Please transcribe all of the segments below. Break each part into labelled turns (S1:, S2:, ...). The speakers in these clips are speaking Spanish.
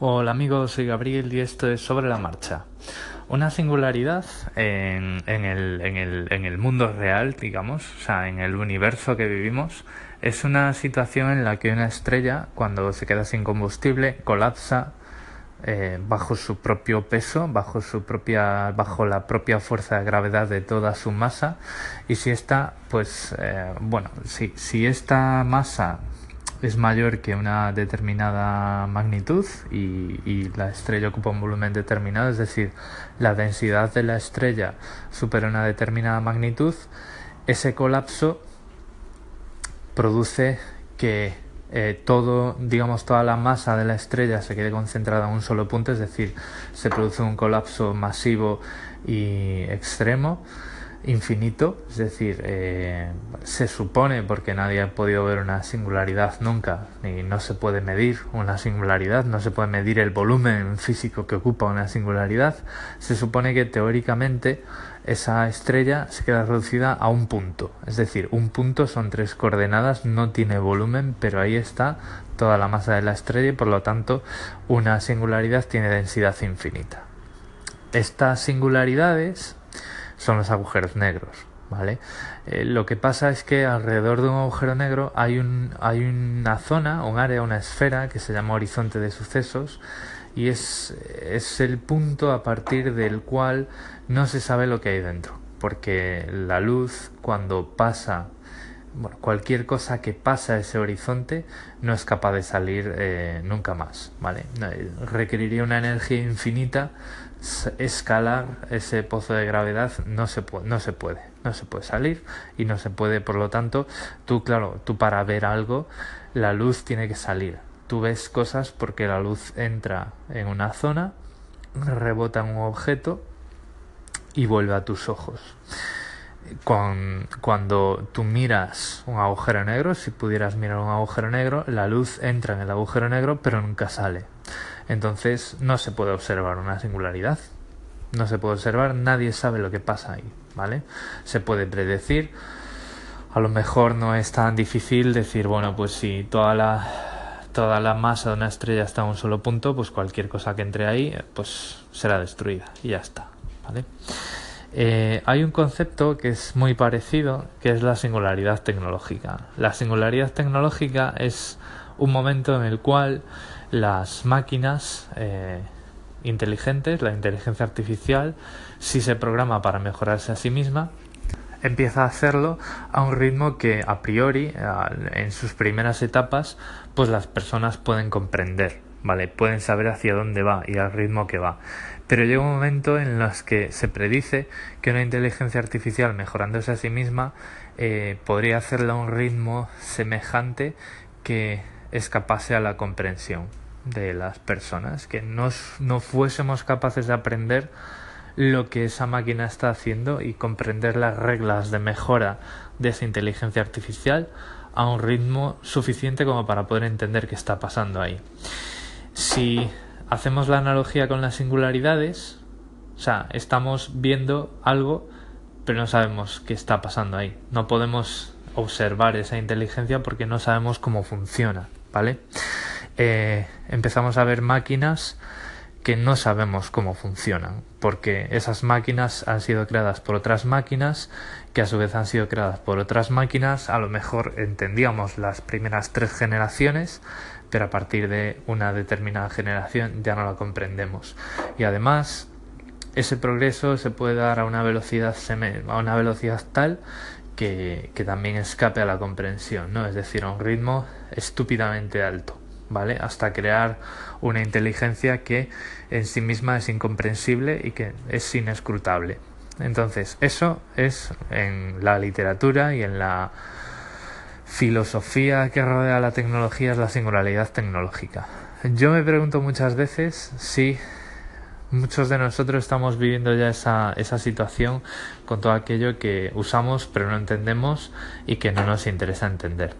S1: Hola amigos, soy Gabriel y esto es Sobre la Marcha. Una singularidad en, en, el, en, el, en el mundo real, digamos, o sea, en el universo que vivimos, es una situación en la que una estrella, cuando se queda sin combustible, colapsa eh, bajo su propio peso, bajo su propia, bajo la propia fuerza de gravedad de toda su masa, y si esta, pues, eh, bueno, si, si esta masa es mayor que una determinada magnitud y, y, la estrella ocupa un volumen determinado, es decir, la densidad de la estrella supera una determinada magnitud, ese colapso produce que eh, todo, digamos, toda la masa de la estrella se quede concentrada en un solo punto, es decir, se produce un colapso masivo y extremo infinito, es decir, eh, se supone, porque nadie ha podido ver una singularidad nunca, y no se puede medir una singularidad, no se puede medir el volumen físico que ocupa una singularidad, se supone que teóricamente esa estrella se queda reducida a un punto, es decir, un punto son tres coordenadas, no tiene volumen, pero ahí está toda la masa de la estrella y por lo tanto una singularidad tiene densidad infinita. Estas singularidades son los agujeros negros. ¿vale? Eh, lo que pasa es que alrededor de un agujero negro hay, un, hay una zona, un área, una esfera que se llama horizonte de sucesos y es, es el punto a partir del cual no se sabe lo que hay dentro, porque la luz cuando pasa bueno, cualquier cosa que pasa ese horizonte no es capaz de salir eh, nunca más, ¿vale? Requeriría una energía infinita escalar ese pozo de gravedad no se puede, no se puede, no se puede salir y no se puede, por lo tanto, tú claro, tú para ver algo, la luz tiene que salir. Tú ves cosas porque la luz entra en una zona, rebota en un objeto y vuelve a tus ojos. cuando tú miras un agujero negro, si pudieras mirar un agujero negro, la luz entra en el agujero negro pero nunca sale. Entonces no se puede observar una singularidad. No se puede observar, nadie sabe lo que pasa ahí, ¿vale? Se puede predecir. A lo mejor no es tan difícil decir, bueno, pues si toda la toda la masa de una estrella está en un solo punto, pues cualquier cosa que entre ahí, pues será destruida y ya está, ¿vale? Eh, hay un concepto que es muy parecido, que es la singularidad tecnológica. La singularidad tecnológica es un momento en el cual las máquinas eh, inteligentes, la inteligencia artificial, si se programa para mejorarse a sí misma, empieza a hacerlo a un ritmo que a priori, en sus primeras etapas, pues las personas pueden comprender, ¿vale? Pueden saber hacia dónde va y al ritmo que va. Pero llega un momento en los que se predice que una inteligencia artificial mejorándose a sí misma eh, podría hacerla a un ritmo semejante que escapase a la comprensión de las personas, que no, no fuésemos capaces de aprender lo que esa máquina está haciendo y comprender las reglas de mejora de esa inteligencia artificial a un ritmo suficiente como para poder entender qué está pasando ahí. Si hacemos la analogía con las singularidades, o sea, estamos viendo algo pero no sabemos qué está pasando ahí. No podemos observar esa inteligencia porque no sabemos cómo funciona. ¿vale? Eh, empezamos a ver máquinas que no sabemos cómo funcionan, porque esas máquinas han sido creadas por otras máquinas, que a su vez han sido creadas por otras máquinas, a lo mejor entendíamos las primeras tres generaciones, pero a partir de una determinada generación ya no la comprendemos. Y además, ese progreso se puede dar a una velocidad, a tal que, también escape a la comprensión. Es decir, a un ritmo estúpidamente alto, ¿vale? Hasta crear una inteligencia que en sí misma es incomprensible y que es inescrutable. Entonces, eso es en la literatura y en la filosofía que rodea la tecnología es la singularidad tecnológica. Yo me pregunto muchas veces si muchos de nosotros estamos viviendo ya esa, esa situación con todo aquello que usamos pero no entendemos y que no nos interesa entender.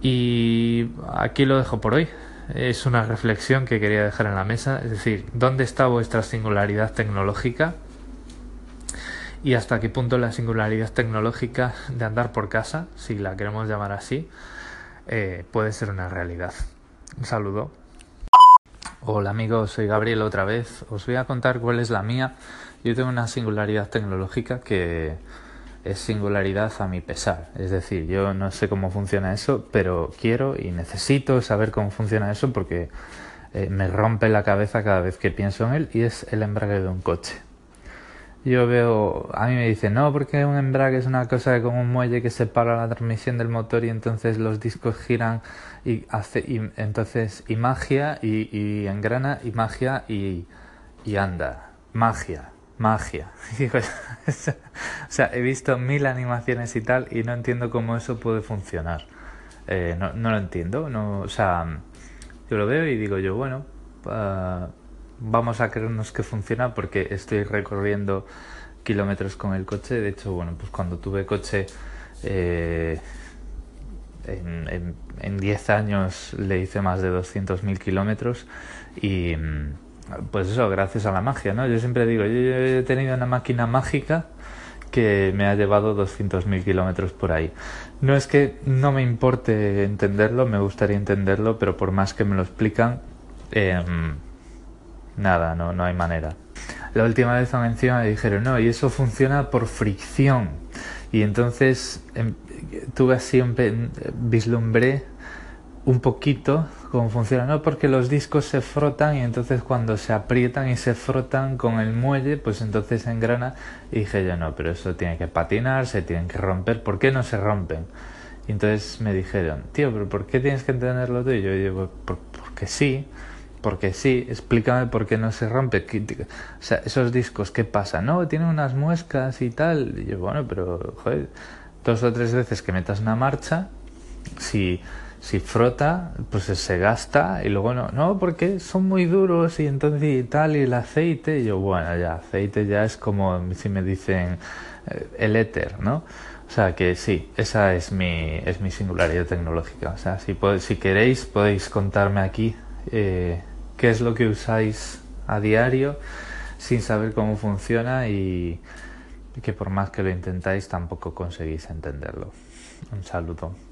S1: Y aquí lo dejo por hoy. Es una reflexión que quería dejar en la mesa, es decir, ¿dónde está vuestra singularidad tecnológica? Y hasta qué punto la singularidad tecnológica de andar por casa, si la queremos llamar así, eh, puede ser una realidad. Un saludo. Hola amigos, soy Gabriel otra vez. Os voy a contar cuál es la mía. Yo tengo una singularidad tecnológica que es singularidad a mi pesar. Es decir, yo no sé cómo funciona eso, pero quiero y necesito saber cómo funciona eso porque eh, me rompe la cabeza cada vez que pienso en él y es el embrague de un coche. Yo veo, a mí me dicen, no, porque un embrague es una cosa como un muelle que separa la transmisión del motor y entonces los discos giran y hace, y, entonces, y magia, y, y engrana, y magia, y, y anda. Magia, magia. o sea, he visto mil animaciones y tal y no entiendo cómo eso puede funcionar. Eh, no, no, lo entiendo, no, o sea, yo lo veo y digo yo, bueno, uh, vamos a creernos que funciona porque estoy recorriendo kilómetros con el coche. De hecho, bueno, pues cuando tuve coche eh, en 10 años le hice más de 200.000 kilómetros y pues eso, gracias a la magia, ¿no? Yo siempre digo, yo, he tenido una máquina mágica que me ha llevado 200.000 kilómetros por ahí. No es que no me importe entenderlo, me gustaría entenderlo, pero por más que me lo explican, eh, Nada, no, no hay manera. La última vez encima me dijeron, no, y eso funciona por fricción. Y entonces em, tuve así, un, vislumbré un poquito cómo funciona, ¿no? Porque los discos se frotan y entonces cuando se aprietan y se frotan con el muelle, pues entonces engrana. Y dije yo, no, pero eso tiene que patinar, se tienen que romper, ¿por qué no se rompen? Y entonces me dijeron, tío, pero ¿por qué tienes que entenderlo tú? Y yo digo, porque sí porque sí, explícame por qué no se rompe. O sea, esos discos, ¿qué pasa? No, tienen unas muescas y tal. Y yo, bueno, pero, joder, dos o tres veces que metas una marcha, si, si frota, pues se gasta y luego no, no, porque son muy duros y entonces y tal, y el aceite, y yo, bueno, ya, aceite ya es como si me dicen eh, el éter, ¿no? O sea que sí, esa es mi, es mi singularidad tecnológica. O sea, si, si queréis podéis contarme aquí eh, qué es lo que usáis a diario sin saber cómo funciona y que por más que lo intentáis tampoco conseguís entenderlo. Un saludo.